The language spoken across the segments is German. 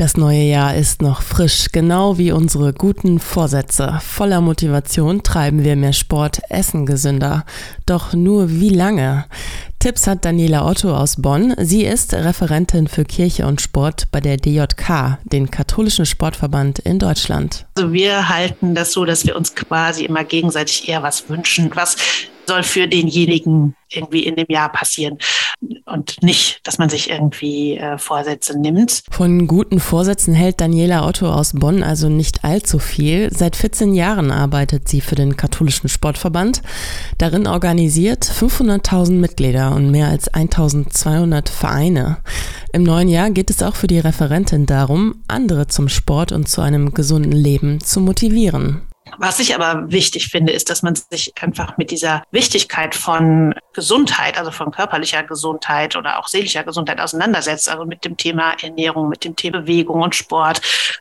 Das neue Jahr ist noch frisch, genau wie unsere guten Vorsätze. Voller Motivation treiben wir mehr Sport, essen gesünder. Doch nur wie lange? Tipps hat Daniela Otto aus Bonn. Sie ist Referentin für Kirche und Sport bei der DJK, den katholischen Sportverband in Deutschland. Also wir halten das so, dass wir uns quasi immer gegenseitig eher was wünschen, was soll für denjenigen irgendwie in dem Jahr passieren und nicht, dass man sich irgendwie äh, Vorsätze nimmt. Von guten Vorsätzen hält Daniela Otto aus Bonn also nicht allzu viel. Seit 14 Jahren arbeitet sie für den katholischen Sportverband. Darin organisiert 500.000 Mitglieder und mehr als 1200 Vereine. Im neuen Jahr geht es auch für die Referentin darum, andere zum Sport und zu einem gesunden Leben zu motivieren. Was ich aber wichtig finde, ist, dass man sich einfach mit dieser Wichtigkeit von Gesundheit, also von körperlicher Gesundheit oder auch seelischer Gesundheit auseinandersetzt. Also mit dem Thema Ernährung, mit dem Thema Bewegung und Sport,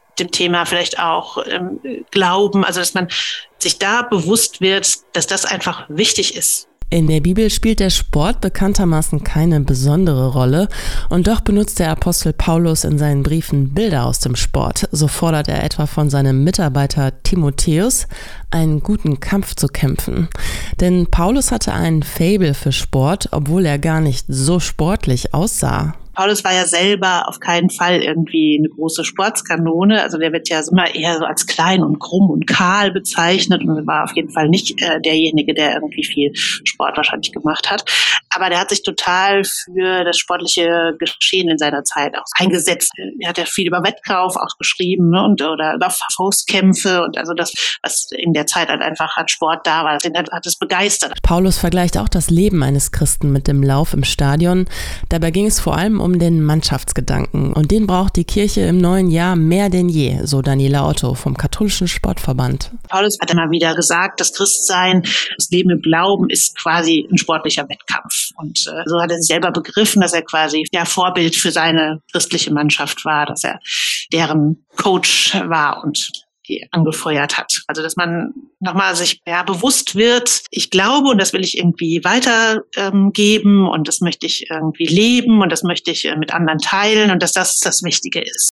mit dem Thema vielleicht auch ähm, Glauben. Also dass man sich da bewusst wird, dass das einfach wichtig ist in der Bibel spielt der Sport bekanntermaßen keine besondere Rolle und doch benutzt der Apostel Paulus in seinen Briefen Bilder aus dem Sport. So fordert er etwa von seinem Mitarbeiter Timotheus, einen guten Kampf zu kämpfen. Denn Paulus hatte einen Fable für Sport, obwohl er gar nicht so sportlich aussah. Paulus war ja selber auf keinen Fall irgendwie eine große Sportskanone. Also der wird ja immer eher so als klein und krumm und kahl bezeichnet und war auf jeden Fall nicht äh, derjenige, der irgendwie viel Sport wahrscheinlich gemacht hat. Aber der hat sich total für das sportliche Geschehen in seiner Zeit auch eingesetzt. Er hat ja viel über Wettkauf auch geschrieben ne, und oder über Faustkämpfe und also das, was in der Zeit halt einfach an Sport da war, den hat, hat es begeistert. Paulus vergleicht auch das Leben eines Christen mit dem Lauf im Stadion. Dabei ging es vor allem um um den Mannschaftsgedanken und den braucht die Kirche im neuen Jahr mehr denn je, so Daniela Otto vom katholischen Sportverband. Paulus hat immer wieder gesagt, das Christsein, das Leben im Glauben ist quasi ein sportlicher Wettkampf. Und äh, so hat er selber begriffen, dass er quasi der Vorbild für seine christliche Mannschaft war, dass er deren Coach war und die angefeuert hat. Also dass man nochmal sich ja, bewusst wird, ich glaube und das will ich irgendwie weitergeben ähm, und das möchte ich irgendwie leben und das möchte ich äh, mit anderen teilen und dass das das Wichtige ist.